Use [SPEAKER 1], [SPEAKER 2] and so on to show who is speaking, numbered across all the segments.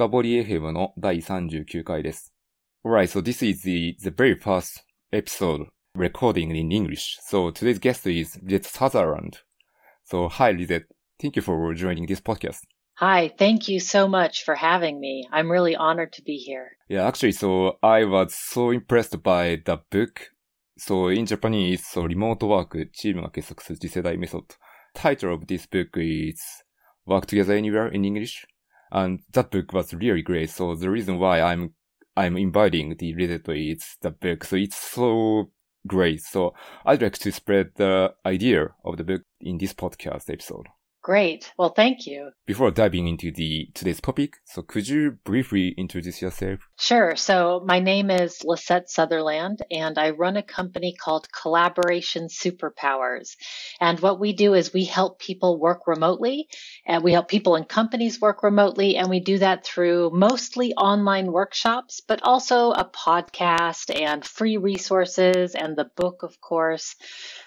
[SPEAKER 1] 深掘り FM の第39回です。Alright, so this is the, the very first episode recording in English. So today's guest is Lizette Sutherland. So hi Lizette, thank you for joining this podcast.
[SPEAKER 2] Hi, thank you so much for having me. I'm really honored to be here.
[SPEAKER 1] Yeah, actually, so I was so impressed by the book. So in Japanese, so remote work, チームが結束する次世代メソッド。Title of this book is Work Together Anywhere in English. And that book was really great. So the reason why I'm, I'm inviting the reader is the book. So it's so great. So I'd like to spread the idea of the book in this podcast episode.
[SPEAKER 2] Great. Well, thank you.
[SPEAKER 1] Before diving into the today's topic, so could you briefly introduce yourself?
[SPEAKER 2] Sure. So my name is Lisette Sutherland and I run a company called Collaboration Superpowers. And what we do is we help people work remotely and we help people and companies work remotely. And we do that through mostly online workshops, but also a podcast and free resources and the book, of course.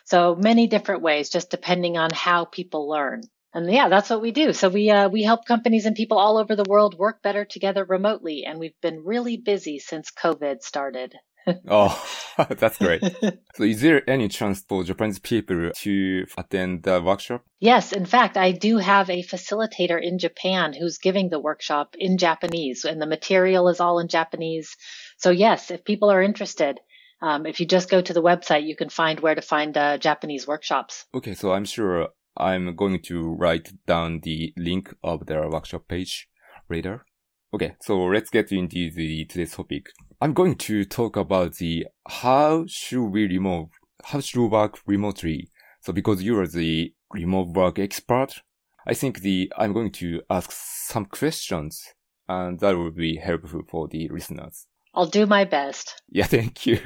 [SPEAKER 2] So many different ways, just depending on how people learn. And yeah, that's what we do. So we uh, we help companies and people all over the world work better together remotely, and we've been really busy since COVID started.
[SPEAKER 1] Oh, that's great. so is there any chance for Japanese people to attend the workshop?
[SPEAKER 2] yes, in fact, I do have a facilitator in Japan who's giving the workshop in Japanese, and the material is all in Japanese. So yes, if people are interested, um, if you just go to the website, you can find where to find uh, Japanese workshops.
[SPEAKER 1] Okay, so I'm sure I'm going to write down the link of their workshop page later. Okay, so let's get into the today's topic. I'm going to talk about the how should we remote, how should we work remotely. So because you are the remote work expert, I think the I'm going to ask some questions and that will be helpful for the listeners.
[SPEAKER 2] I'll do my best.
[SPEAKER 1] Yeah, thank you.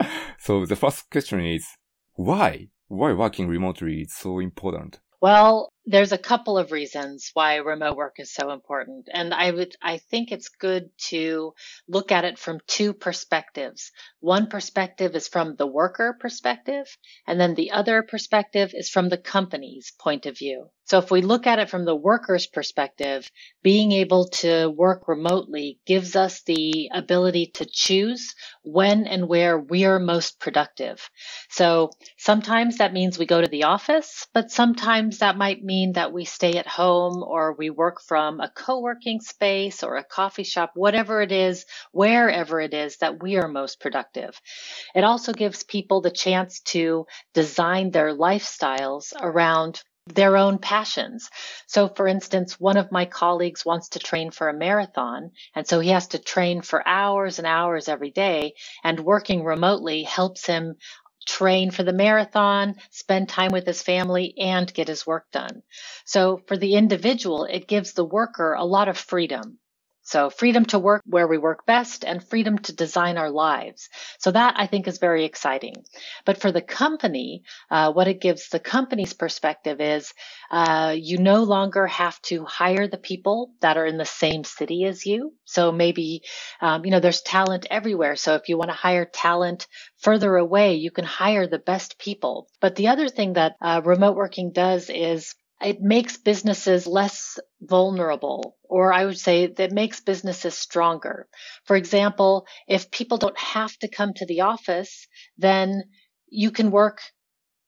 [SPEAKER 1] so the first question is why? Why working remotely is so important?
[SPEAKER 2] Well, there's a couple of reasons why remote work is so important. And I would, I think it's good to look at it from two perspectives. One perspective is from the worker perspective, and then the other perspective is from the company's point of view. So if we look at it from the worker's perspective, being able to work remotely gives us the ability to choose when and where we are most productive. So sometimes that means we go to the office, but sometimes that might mean that we stay at home or we work from a co-working space or a coffee shop, whatever it is, wherever it is that we are most productive. It also gives people the chance to design their lifestyles around their own passions. So, for instance, one of my colleagues wants to train for a marathon, and so he has to train for hours and hours every day, and working remotely helps him train for the marathon, spend time with his family, and get his work done. So, for the individual, it gives the worker a lot of freedom. So freedom to work where we work best and freedom to design our lives. So that I think is very exciting. But for the company, uh, what it gives the company's perspective is uh, you no longer have to hire the people that are in the same city as you. So maybe, um, you know, there's talent everywhere. So if you want to hire talent further away, you can hire the best people. But the other thing that uh, remote working does is it makes businesses less vulnerable, or I would say that makes businesses stronger. For example, if people don't have to come to the office, then you can work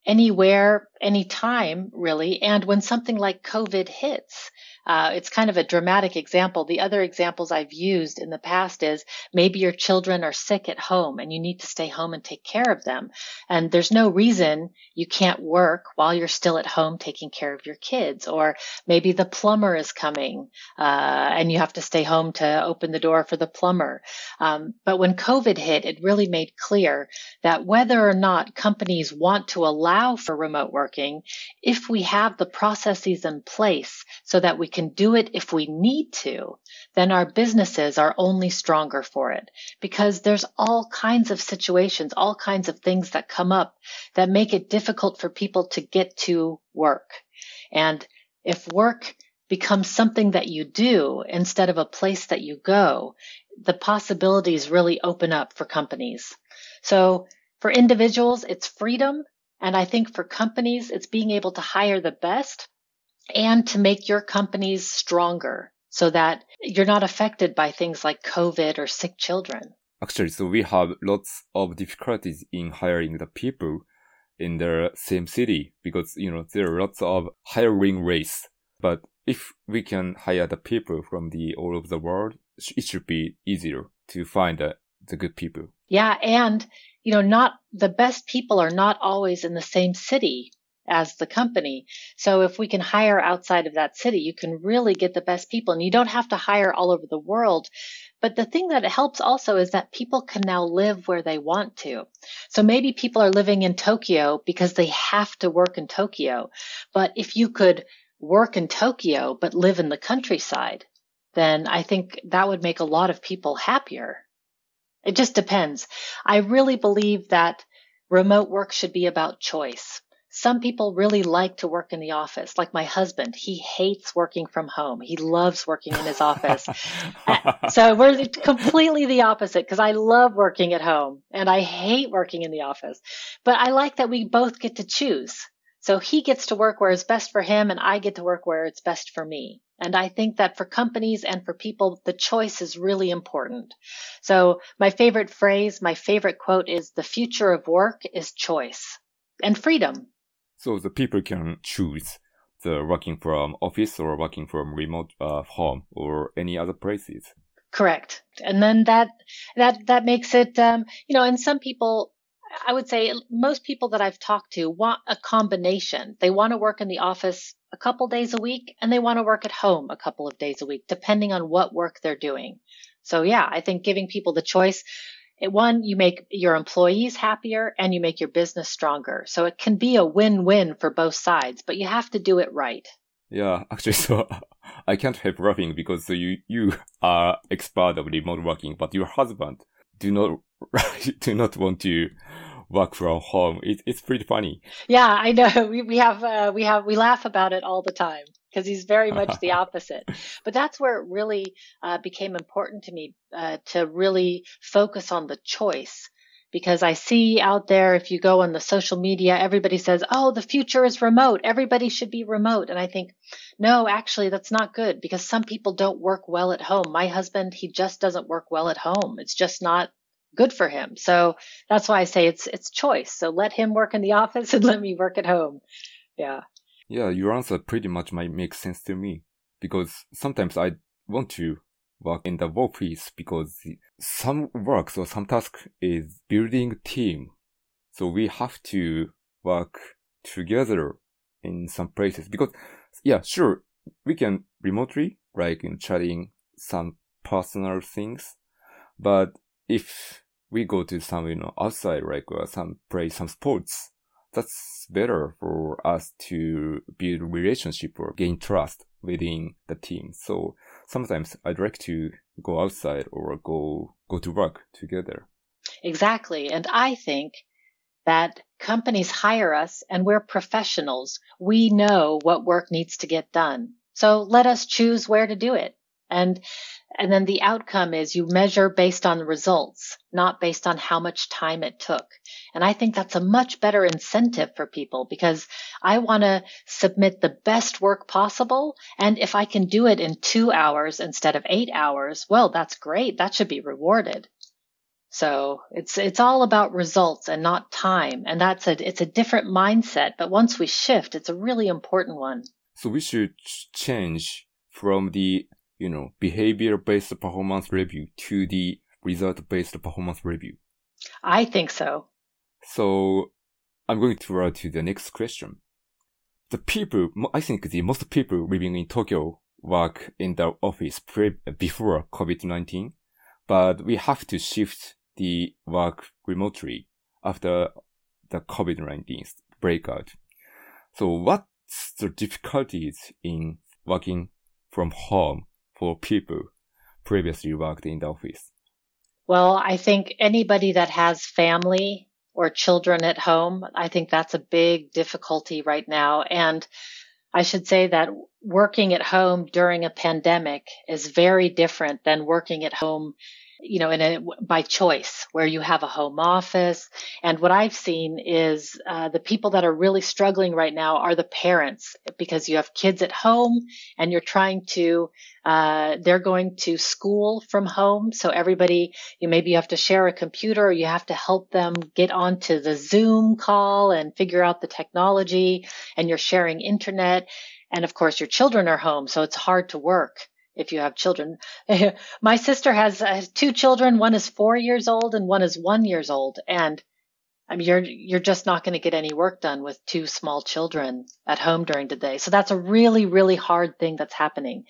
[SPEAKER 2] anywhere, anytime, really. And when something like COVID hits, uh, it's kind of a dramatic example. The other examples I've used in the past is maybe your children are sick at home and you need to stay home and take care of them. And there's no reason you can't work while you're still at home taking care of your kids. Or maybe the plumber is coming uh, and you have to stay home to open the door for the plumber. Um, but when COVID hit, it really made clear that whether or not companies want to allow for remote working, if we have the processes in place so that we can do it if we need to, then our businesses are only stronger for it because there's all kinds of situations, all kinds of things that come up that make it difficult for people to get to work. And if work becomes something that you do instead of a place that you go, the possibilities really open up for companies. So for individuals, it's freedom. And I think for companies, it's being able to hire the best and to make your companies stronger. so that you're not affected by things like COVID or sick children.
[SPEAKER 1] Actually, so we have lots of difficulties in hiring the people in the same city because, you know, there are lots of hiring race. But if we can hire the people from the all over the world, it should be easier to find the, the good people.
[SPEAKER 2] Yeah. And, you know, not the best people are not always in the same city as the company. So if we can hire outside of that city, you can really get the best people and you don't have to hire all over the world. But the thing that helps also is that people can now live where they want to. So maybe people are living in Tokyo because they have to work in Tokyo. But if you could work in Tokyo but live in the countryside, then I think that would make a lot of people happier. It just depends. I really believe that remote work should be about choice. Some people really like to work in the office, like my husband. He hates working from home. He loves working in his office. Uh, so we're completely the opposite because I love working at home and I hate working in the office. But I like that we both get to choose. So he gets to work where it's best for him and I get to work where it's best for me. And I think that for companies and for people, the choice is really important. So my favorite phrase, my favorite quote is the future of work is choice and freedom.
[SPEAKER 1] So the people can choose the working from office or working from remote uh, home or any other places.
[SPEAKER 2] Correct. And then that, that, that makes it, um, you know, and some people, I would say most people that I've talked to want a combination. They want to work in the office a couple days a week and they want to work at home a couple of days a week, depending on what work they're doing. So yeah, I think giving people the choice one, you make your employees happier and you make your business stronger. So it can be a win-win for both sides, but you have to do it right.
[SPEAKER 1] Yeah, actually, so I can't help laughing because you you are expert of remote working, but your husband do not do not want to work from home. It, it's pretty funny.
[SPEAKER 2] Yeah, I know. We we have uh, we have we laugh about it all the time because he's very much the opposite. But that's where it really uh, became important to me uh, to really focus on the choice. Because I see out there, if you go on the social media, everybody says, oh, the future is remote. Everybody should be remote. And I think, no, actually, that's not good because some people don't work well at home. My husband, he just doesn't work well at home. It's just not good for him. So that's why I say it's, it's choice. So let him work in the office and let me work at home. Yeah.
[SPEAKER 1] Yeah, your answer pretty much might make sense to me because sometimes I want to work in the workplace because some work or some task is building team. So we have to work together in some places because yeah, sure, we can remotely, like in chatting some personal things. But if we go to some, you know, outside, like some play some sports, that's better for us to build relationship or gain trust within the team. So sometimes I'd like to go outside or go go to work together.
[SPEAKER 2] Exactly. And I think that companies hire us and we're professionals. We know what work needs to get done. So let us choose where to do it. And and then the outcome is you measure based on results, not based on how much time it took. And I think that's a much better incentive for people because I want to submit the best work possible. And if I can do it in two hours instead of eight hours, well, that's great. That should be rewarded. So it's, it's all about results and not time. And that's a, it's a different mindset. But once we shift, it's a really important one.
[SPEAKER 1] So we should change from the you know, behavior-based performance review to the result-based performance review?
[SPEAKER 2] I think so.
[SPEAKER 1] So I'm going to roll to the next question. The people, I think the most people living in Tokyo work in the office pre- before COVID-19, but we have to shift the work remotely after the COVID-19 breakout. So what's the difficulties in working from home for people previously worked in the office?
[SPEAKER 2] Well, I think anybody that has family or children at home, I think that's a big difficulty right now. And I should say that working at home during a pandemic is very different than working at home you know, in a, by choice where you have a home office. And what I've seen is uh, the people that are really struggling right now are the parents because you have kids at home and you're trying to, uh, they're going to school from home. So everybody, you maybe you have to share a computer or you have to help them get onto the Zoom call and figure out the technology and you're sharing internet. And of course, your children are home, so it's hard to work if you have children. My sister has, has two children. One is four years old and one is one years old. And I mean, you're, you're just not going to get any work done with two small children at home during the day. So that's a really, really hard thing that's happening.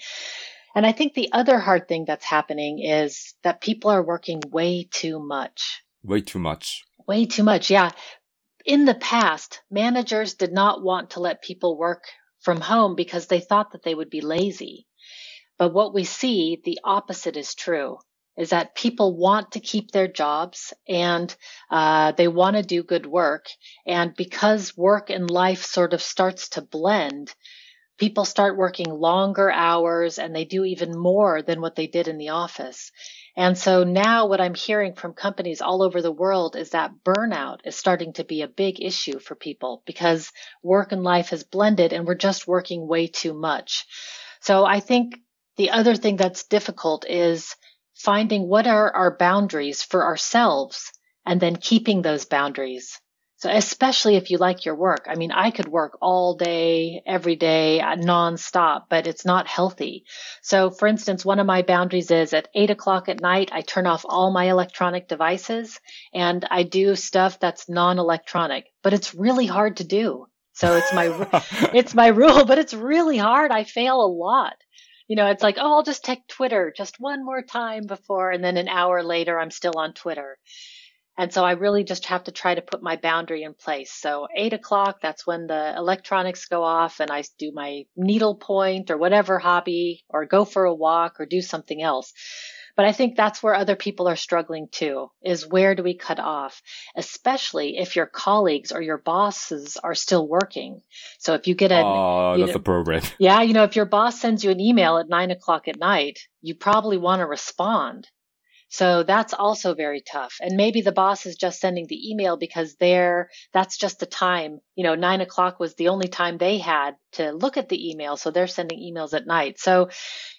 [SPEAKER 2] And I think the other hard thing that's happening is that people are working way too much.
[SPEAKER 1] Way too much.
[SPEAKER 2] Way too much. Yeah. In the past, managers did not want to let people work from home because they thought that they would be lazy. But what we see, the opposite is true, is that people want to keep their jobs and uh, they want to do good work. And because work and life sort of starts to blend, people start working longer hours and they do even more than what they did in the office. And so now what I'm hearing from companies all over the world is that burnout is starting to be a big issue for people because work and life has blended and we're just working way too much. So I think the other thing that's difficult is finding what are our boundaries for ourselves and then keeping those boundaries. So especially if you like your work. I mean, I could work all day, every day, uh, nonstop, but it's not healthy. So for instance, one of my boundaries is at eight o'clock at night, I turn off all my electronic devices and I do stuff that's non-electronic, but it's really hard to do. So it's my, it's my rule, but it's really hard. I fail a lot you know, it's like, oh, I'll just check Twitter just one more time before, and then an hour later, I'm still on Twitter. And so I really just have to try to put my boundary in place. So eight o'clock, that's when the electronics go off and I do my needlepoint or whatever hobby or go for a walk or do something else. But I think that's where other people are struggling too, is where do we cut off? Especially if your colleagues or your bosses are still working. So if you get a,
[SPEAKER 1] oh, that's know, a program.
[SPEAKER 2] Yeah. You know, if your boss sends you an email at nine o'clock at night, you probably want to respond. So that's also very tough. And maybe the boss is just sending the email because they're, that's just the time, you know, nine o'clock was the only time they had to look at the email. So they're sending emails at night. So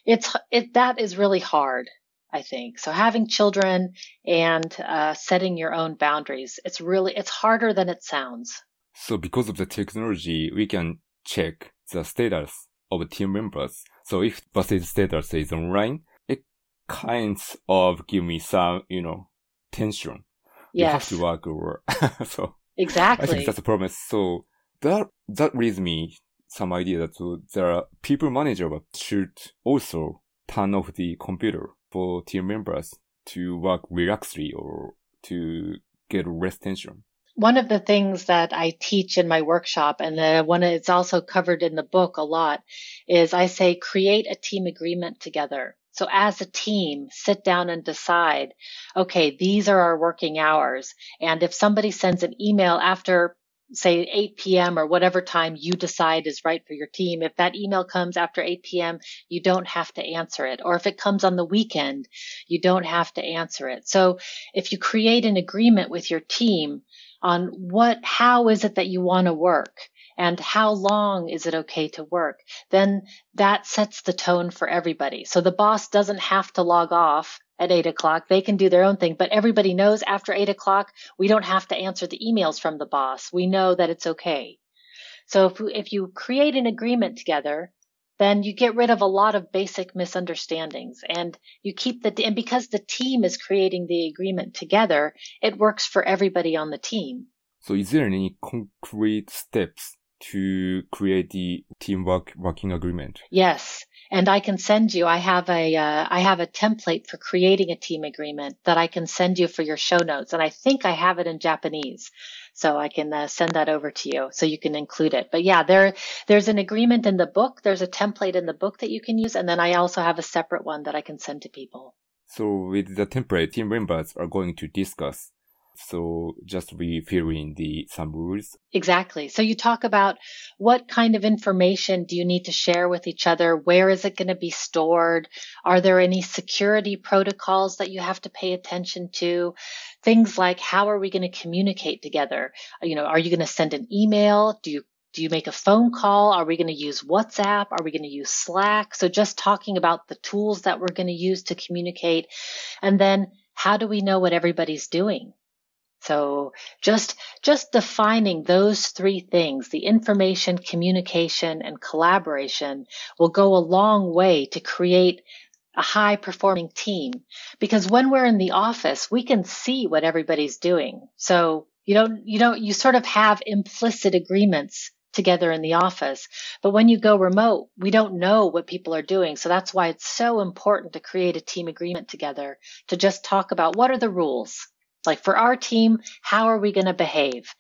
[SPEAKER 2] it's, it, that is really hard. I think. So having children and uh, setting your own boundaries, it's really, it's harder than it sounds.
[SPEAKER 1] So because of the technology, we can check the status of team members. So if Basis status is online, it kinds of give me some, you know, tension. Yes. You have to work or so.
[SPEAKER 2] Exactly.
[SPEAKER 1] I think that's a problem. So that, that leads me some idea that there are people manager should also turn off the computer for team members to work relaxedly or to get less tension?
[SPEAKER 2] One of the things that I teach in my workshop, and the one it's also covered in the book a lot, is I say create a team agreement together. So as a team, sit down and decide, okay, these are our working hours. And if somebody sends an email after say 8 p.m. or whatever time you decide is right for your team. If that email comes after 8 p.m., you don't have to answer it. Or if it comes on the weekend, you don't have to answer it. So if you create an agreement with your team on what, how is it that you want to work? and how long is it okay to work, then that sets the tone for everybody. So the boss doesn't have to log off at eight o'clock. They can do their own thing, but everybody knows after eight o'clock, we don't have to answer the emails from the boss. We know that it's okay. So if, if you create an agreement together, then you get rid of a lot of basic misunderstandings and you keep the, and because the team is creating the agreement together, it works for everybody on the team.
[SPEAKER 1] So is there any concrete steps to create the teamwork working agreement?
[SPEAKER 2] Yes. And I can send you, I have a, uh, I have a template for creating a team agreement that I can send you for your show notes. And I think I have it in Japanese. So I can uh, send that over to you so you can include it. But yeah, there, there's an agreement in the book. There's a template in the book that you can use. And then I also have a separate one that I can send to people.
[SPEAKER 1] So with the template, team members are going to discuss So just in the some rules.
[SPEAKER 2] Exactly. So you talk about what kind of information do you need to share with each other? Where is it going to be stored? Are there any security protocols that you have to pay attention to? Things like how are we going to communicate together? You know, are you going to send an email? Do you do you make a phone call? Are we going to use WhatsApp? Are we going to use Slack? So just talking about the tools that we're going to use to communicate. And then how do we know what everybody's doing? So just, just defining those three things, the information, communication, and collaboration will go a long way to create a high performing team. Because when we're in the office, we can see what everybody's doing. So you don't, you don't, you sort of have implicit agreements together in the office. But when you go remote, we don't know what people are doing. So that's why it's so important to create a team agreement together to just talk about what are the rules? Like for our team, how are we going to behave?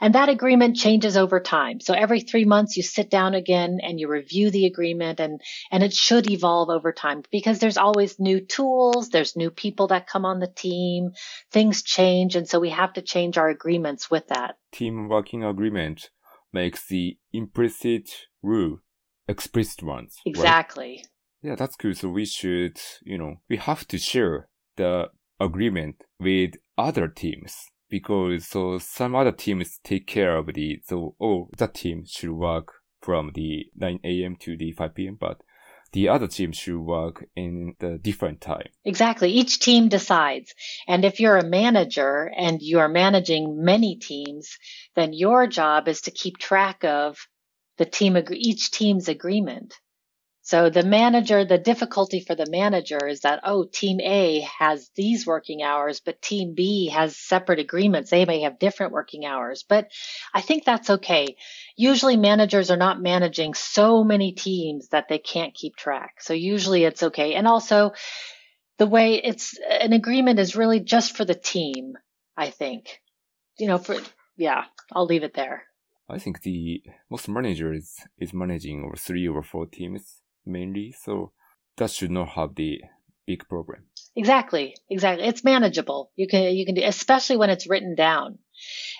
[SPEAKER 2] And that agreement changes over time. So every three months you sit down again and you review the agreement and, and it should evolve over time because there's always new tools. There's new people that come on the team. Things change. And so we have to change our agreements with that.
[SPEAKER 1] Team working agreement makes the implicit rule explicit ones.
[SPEAKER 2] Exactly.
[SPEAKER 1] Right? Yeah, that's cool. So we should, you know, we have to share the agreement with other teams because so some other teams take care of the so oh that team should work from the 9 a.m. to the 5 p.m. but the other team should work in the different time.
[SPEAKER 2] Exactly. Each team decides. And if you're a manager and you are managing many teams, then your job is to keep track of the team, each team's agreement. So the manager, the difficulty for the manager is that, oh, team A has these working hours, but team B has separate agreements. They may have different working hours, but I think that's okay. Usually managers are not managing so many teams that they can't keep track. So usually it's okay. And also the way it's an agreement is really just for the team, I think. You know, for, yeah, I'll leave it there.
[SPEAKER 1] I think the most managers is managing over three or four teams mainly. So that should not have the big problem.
[SPEAKER 2] Exactly. Exactly. It's manageable. You can, you can do, especially when it's written down.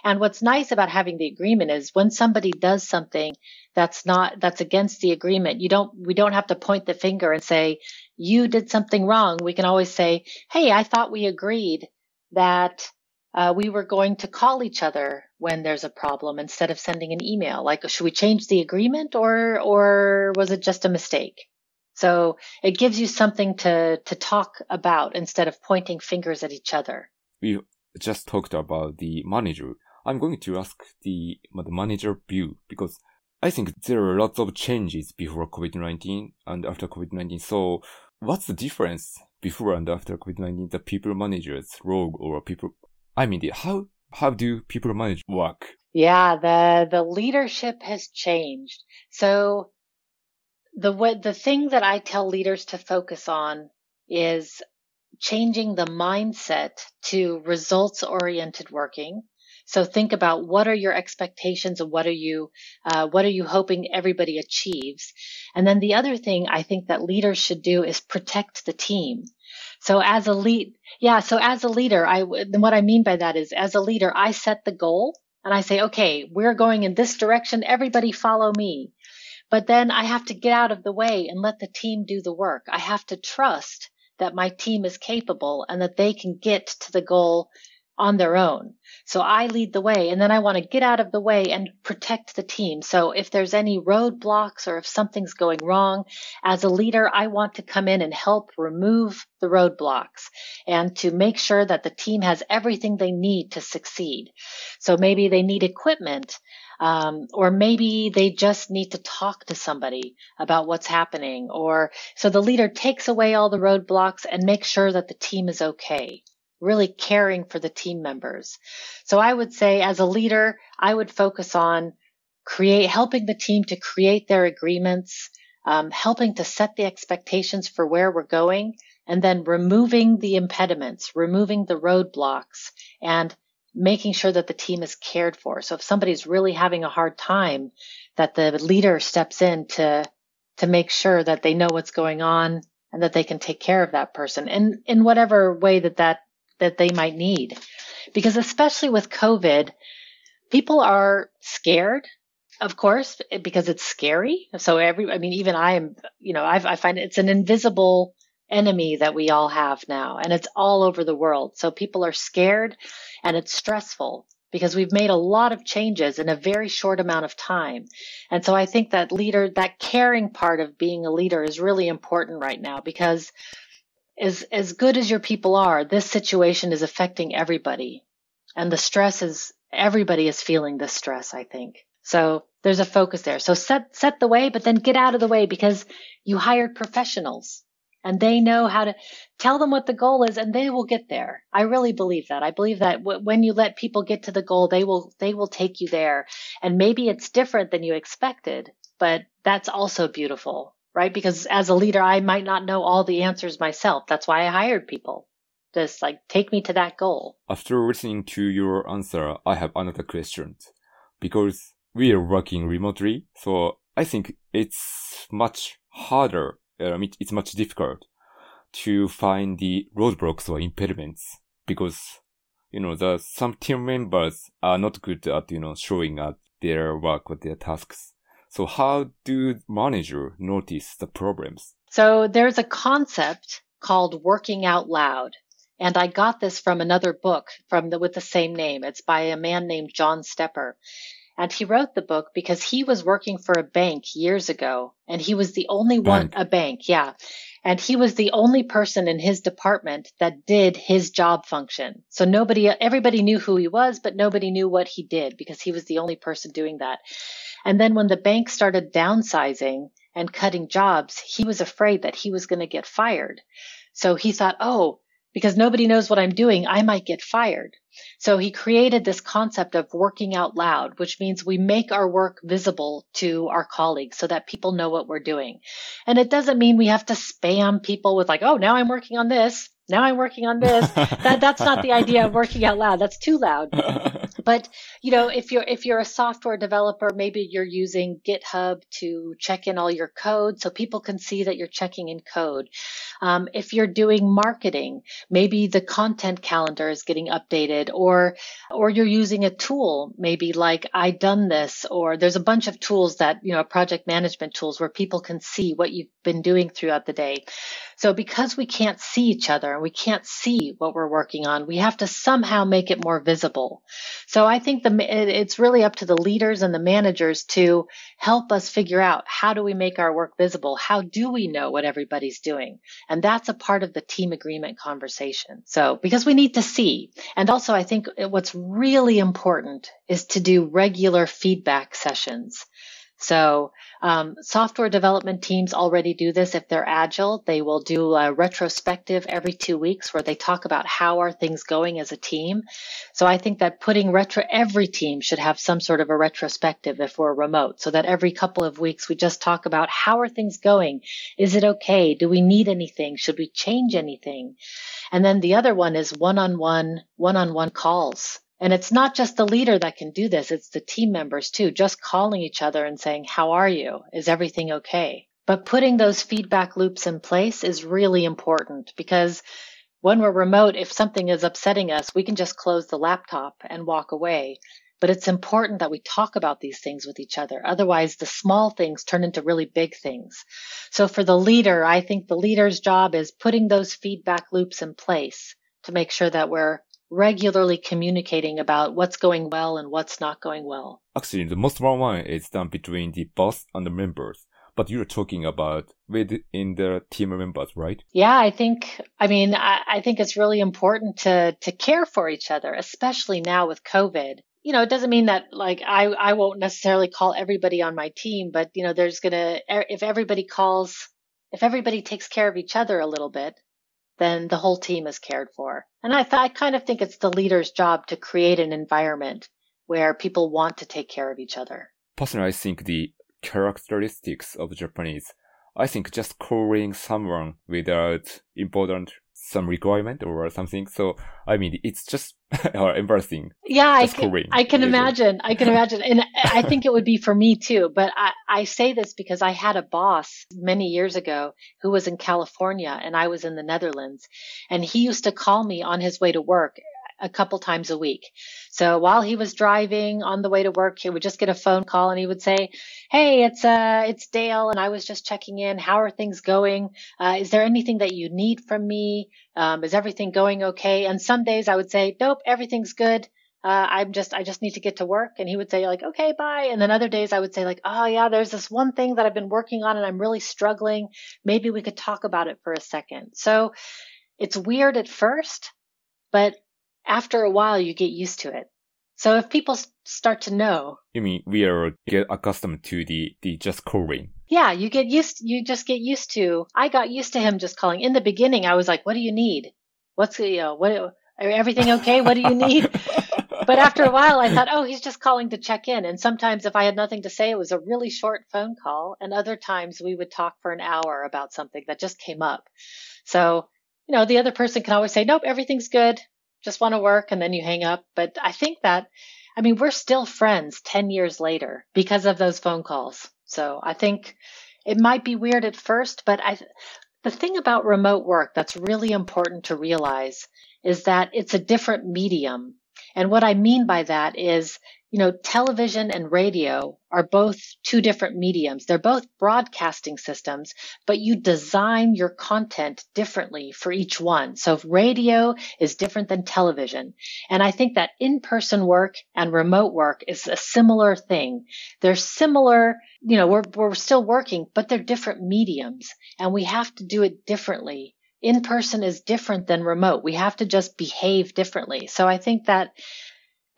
[SPEAKER 2] And what's nice about having the agreement is when somebody does something that's not, that's against the agreement, you don't, we don't have to point the finger and say, you did something wrong. We can always say, Hey, I thought we agreed that uh, we were going to call each other when there's a problem instead of sending an email. Like, should we change the agreement or, or was it just a mistake? So it gives you something to, to talk about instead of pointing fingers at each other.
[SPEAKER 1] We just talked about the manager. I'm going to ask the, the manager view because I think there are lots of changes before COVID-19 and after COVID-19. So what's the difference before and after COVID-19, the people managers role or people I mean, how how do people manage work?
[SPEAKER 2] Yeah, the the leadership has changed. So the the thing that I tell leaders to focus on is changing the mindset to results oriented working. So think about what are your expectations and what are you uh, what are you hoping everybody achieves. And then the other thing I think that leaders should do is protect the team. So as a lead, yeah. So as a leader, I, what I mean by that is as a leader, I set the goal and I say, okay, we're going in this direction. Everybody follow me. But then I have to get out of the way and let the team do the work. I have to trust that my team is capable and that they can get to the goal on their own. So I lead the way and then I want to get out of the way and protect the team. So if there's any roadblocks or if something's going wrong, as a leader, I want to come in and help remove the roadblocks and to make sure that the team has everything they need to succeed. So maybe they need equipment. Um, or maybe they just need to talk to somebody about what's happening or so the leader takes away all the roadblocks and makes sure that the team is okay really caring for the team members. So I would say as a leader, I would focus on create, helping the team to create their agreements, um, helping to set the expectations for where we're going, and then removing the impediments, removing the roadblocks, and making sure that the team is cared for. So if somebody's really having a hard time, that the leader steps in to to make sure that they know what's going on and that they can take care of that person and in whatever way that that that they might need because especially with COVID, people are scared of course, because it's scary. So every, I mean, even I am, you know, I've, I find it's an invisible enemy that we all have now, and it's all over the world. So people are scared, and it's stressful because we've made a lot of changes in a very short amount of time. And so I think that leader, that caring part of being a leader is really important right now because as, as good as your people are, this situation is affecting everybody. And the stress is, everybody is feeling the stress, I think. So there's a focus there. So set set the way, but then get out of the way because you hired professionals and they know how to tell them what the goal is and they will get there. I really believe that. I believe that w- when you let people get to the goal, they will they will take you there. And maybe it's different than you expected, but that's also beautiful, right? Because as a leader, I might not know all the answers myself. That's why I hired people. Just like take me to that goal.
[SPEAKER 1] After listening to your answer, I have another question. Because we are working remotely. So I think it's much harder. Um, it, it's much difficult to find the roadblocks or impediments because, you know, the, some team members are not good at, you know, showing at their work or their tasks. So how do manager notice the problems?
[SPEAKER 2] So there's a concept called working out loud. And I got this from another book from the, with the same name. It's by a man named John Stepper. And he wrote the book because he was working for a bank years ago and he was the only bank. one, a bank, yeah. And he was the only person in his department that did his job function. So nobody, everybody knew who he was, but nobody knew what he did because he was the only person doing that. And then when the bank started downsizing and cutting jobs, he was afraid that he was going to get fired. So he thought, oh, because nobody knows what I'm doing, I might get fired. So he created this concept of working out loud, which means we make our work visible to our colleagues so that people know what we're doing. And it doesn't mean we have to spam people with like, oh, now I'm working on this. Now I'm working on this. that, that's not the idea of working out loud. That's too loud. but you know, if you're if you're a software developer, maybe you're using GitHub to check in all your code so people can see that you're checking in code. Um, if you're doing marketing, maybe the content calendar is getting updated, or or you're using a tool, maybe like iDoneThis, or there's a bunch of tools that you know project management tools where people can see what you've been doing throughout the day. So because we can't see each other and we can't see what we're working on, we have to somehow make it more visible. So I think the, it's really up to the leaders and the managers to help us figure out how do we make our work visible? How do we know what everybody's doing? And that's a part of the team agreement conversation. So because we need to see. And also I think what's really important is to do regular feedback sessions. So um, software development teams already do this. If they're agile, they will do a retrospective every two weeks where they talk about how are things going as a team. So I think that putting retro, every team should have some sort of a retrospective if we're remote so that every couple of weeks we just talk about how are things going? Is it okay? Do we need anything? Should we change anything? And then the other one is one-on-one, one-on-one calls. And it's not just the leader that can do this, it's the team members too, just calling each other and saying, How are you? Is everything okay? But putting those feedback loops in place is really important because when we're remote, if something is upsetting us, we can just close the laptop and walk away. But it's important that we talk about these things with each other. Otherwise, the small things turn into really big things. So for the leader, I think the leader's job is putting those feedback loops in place to make sure that we're regularly communicating about what's going well and what's not going well.
[SPEAKER 1] Actually, the most wrong one is done between the boss and the members. But you're talking about within the team members, right?
[SPEAKER 2] Yeah, I think. I mean, I, I think it's really important to to care for each other, especially now with COVID. You know, it doesn't mean that like I I won't necessarily call everybody on my team, but you know, there's gonna if everybody calls, if everybody takes care of each other a little bit, then the whole team is cared for. And I, th- I kind of think it's the leader's job to create an environment where people want to take care of each other.
[SPEAKER 1] Personally, I think the characteristics of Japanese, I think just calling someone without important some requirement or something. So I mean, it's just embarrassing.
[SPEAKER 2] Yeah, I can, I can imagine. I can imagine, and I think it would be for me too. But I, I say this because I had a boss many years ago who was in California and I was in the Netherlands, and he used to call me on his way to work a couple times a week. So while he was driving on the way to work, he would just get a phone call and he would say, Hey, it's, uh, it's Dale. And I was just checking in. How are things going? Uh, is there anything that you need from me? Um, is everything going okay? And some days I would say, Nope, everything's good uh, I'm just, I just need to get to work. And he would say like, okay, bye. And then other days I would say like, oh yeah, there's this one thing that I've been working on and I'm really struggling. Maybe we could talk about it for a second. So it's weird at first, but after a while you get used to it. So if people start to know.
[SPEAKER 1] You mean we are get accustomed to the, the just calling?
[SPEAKER 2] Yeah, you get used, you just get used to, I got used to him just calling. In the beginning, I was like, what do you need? What's, you know, what, everything okay? What do you need? but after a while, I thought, oh, he's just calling to check in. And sometimes if I had nothing to say, it was a really short phone call. And other times we would talk for an hour about something that just came up. So, you know, the other person can always say, nope, everything's good. Just want to work. And then you hang up. But I think that, I mean, we're still friends 10 years later because of those phone calls. So I think it might be weird at first, but I, the thing about remote work that's really important to realize is that it's a different medium. And what I mean by that is, you know, television and radio are both two different mediums. They're both broadcasting systems, but you design your content differently for each one. So radio is different than television. And I think that in-person work and remote work is a similar thing. They're similar, you know, we're, we're still working, but they're different mediums and we have to do it differently in person is different than remote. We have to just behave differently. So I think that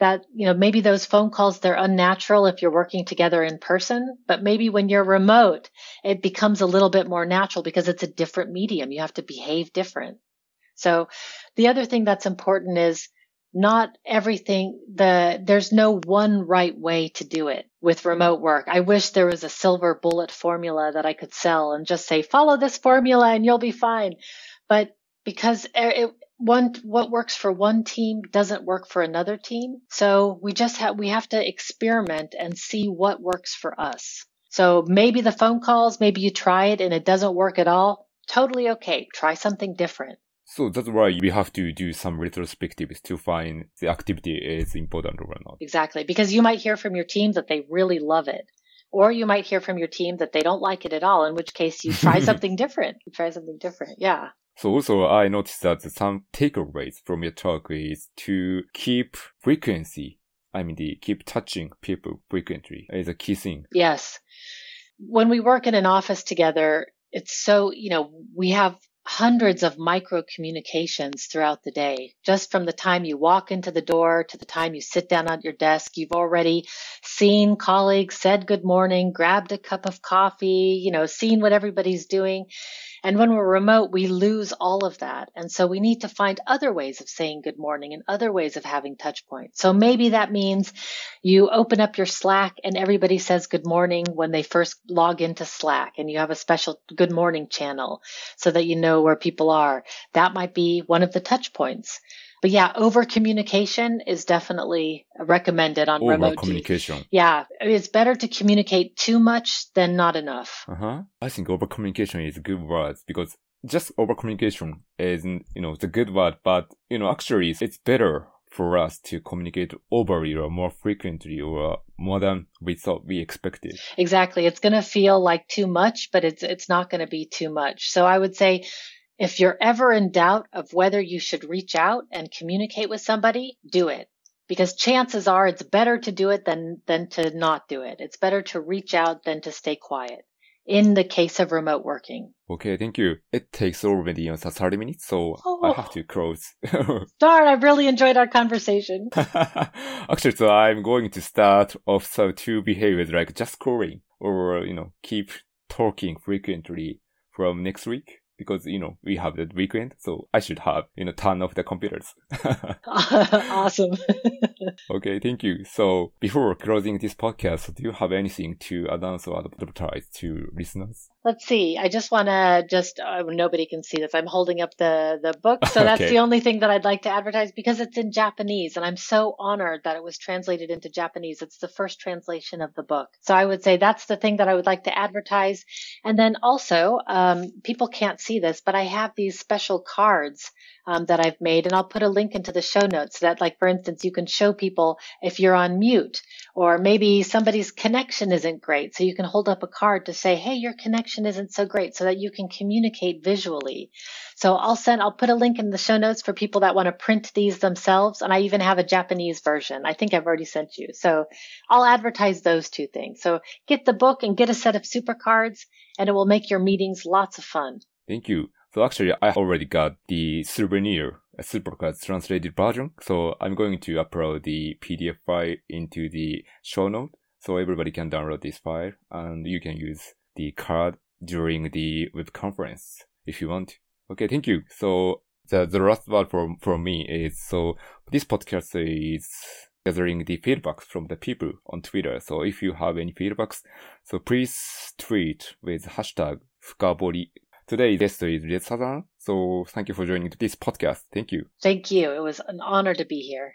[SPEAKER 2] that you know maybe those phone calls they're unnatural if you're working together in person but maybe when you're remote it becomes a little bit more natural because it's a different medium you have to behave different so the other thing that's important is not everything the there's no one right way to do it with remote work i wish there was a silver bullet formula that i could sell and just say follow this formula and you'll be fine but because it, one what works for one team doesn't work for another team. So we just have we have to experiment and see what works for us. So maybe the phone calls maybe you try it and it doesn't work at all. Totally okay. Try something different.
[SPEAKER 1] So that's why we have to do some retrospectives to find the activity is important or not.
[SPEAKER 2] Exactly. Because you might hear from your team that they really love it. Or you might hear from your team that they don't like it at all, in which case you try something different. You try something different. Yeah.
[SPEAKER 1] So also I noticed that some takeaways from your talk is to keep frequency. I mean, the keep touching people frequently is a key thing.
[SPEAKER 2] Yes. When we work in an office together, it's so, you know, we have hundreds of micro communications throughout the day. Just from the time you walk into the door to the time you sit down at your desk, you've already seen colleagues, said good morning, grabbed a cup of coffee, you know, seen what everybody's doing. And when we're remote, we lose all of that. And so we need to find other ways of saying good morning and other ways of having touch points. So maybe that means you open up your Slack and everybody says good morning when they first log into Slack and you have a special good morning channel so that you know where people are. That might be one of the touch points. But yeah, over communication is definitely recommended on
[SPEAKER 1] over
[SPEAKER 2] remote
[SPEAKER 1] communication.
[SPEAKER 2] Yeah, it's better to communicate too much than not enough.
[SPEAKER 1] Uh-huh. I think over communication is a good word because just over communication is you know the good word, but you know actually it's better for us to communicate overly or more frequently or more than we thought we expected.
[SPEAKER 2] Exactly. It's going to feel like too much, but it's it's not going to be too much. So I would say if you're ever in doubt of whether you should reach out and communicate with somebody, do it. Because chances are it's better to do it than, than to not do it. It's better to reach out than to stay quiet in the case of remote working.
[SPEAKER 1] Okay, thank you. It takes already you know, 30 minutes, so oh. I have to close.
[SPEAKER 2] Darn, I really enjoyed our conversation.
[SPEAKER 1] Actually, so I'm going to start off so two behaviors like just calling or, you know, keep talking frequently from next week because you know we have the weekend, so I should have you know turn off the computers.
[SPEAKER 2] awesome.
[SPEAKER 1] okay, thank you. So before closing this podcast, do you have anything to announce or advertise to listeners?
[SPEAKER 2] Let's see. I just want to just uh, nobody can see this. I'm holding up the the book, so that's okay. the only thing that I'd like to advertise because it's in Japanese, and I'm so honored that it was translated into Japanese. It's the first translation of the book, so I would say that's the thing that I would like to advertise. And then also, um, people can't see see this, but I have these special cards um, that I've made, and I'll put a link into the show notes so that, like, for instance, you can show people if you're on mute, or maybe somebody's connection isn't great. So you can hold up a card to say, hey, your connection isn't so great, so that you can communicate visually. So I'll send, I'll put a link in the show notes for people that want to print these themselves. And I even have a Japanese version. I think I've already sent you. So I'll advertise those two things. So get the book and get a set of super cards and it will make your meetings lots of fun.
[SPEAKER 1] Thank you. So actually, I already got the souvenir a Supercards translated version. So I'm going to upload the PDF file into the show note so everybody can download this file and you can use the card during the web conference if you want. Okay, thank you. So the, the last word from, from me is so this podcast is gathering the feedback from the people on Twitter. So if you have any feedbacks, so please tweet with hashtag Fukabori. Today's guest is Lisette Sutherland. So thank you for joining this podcast. Thank you.
[SPEAKER 2] Thank you. It was an honor to be here.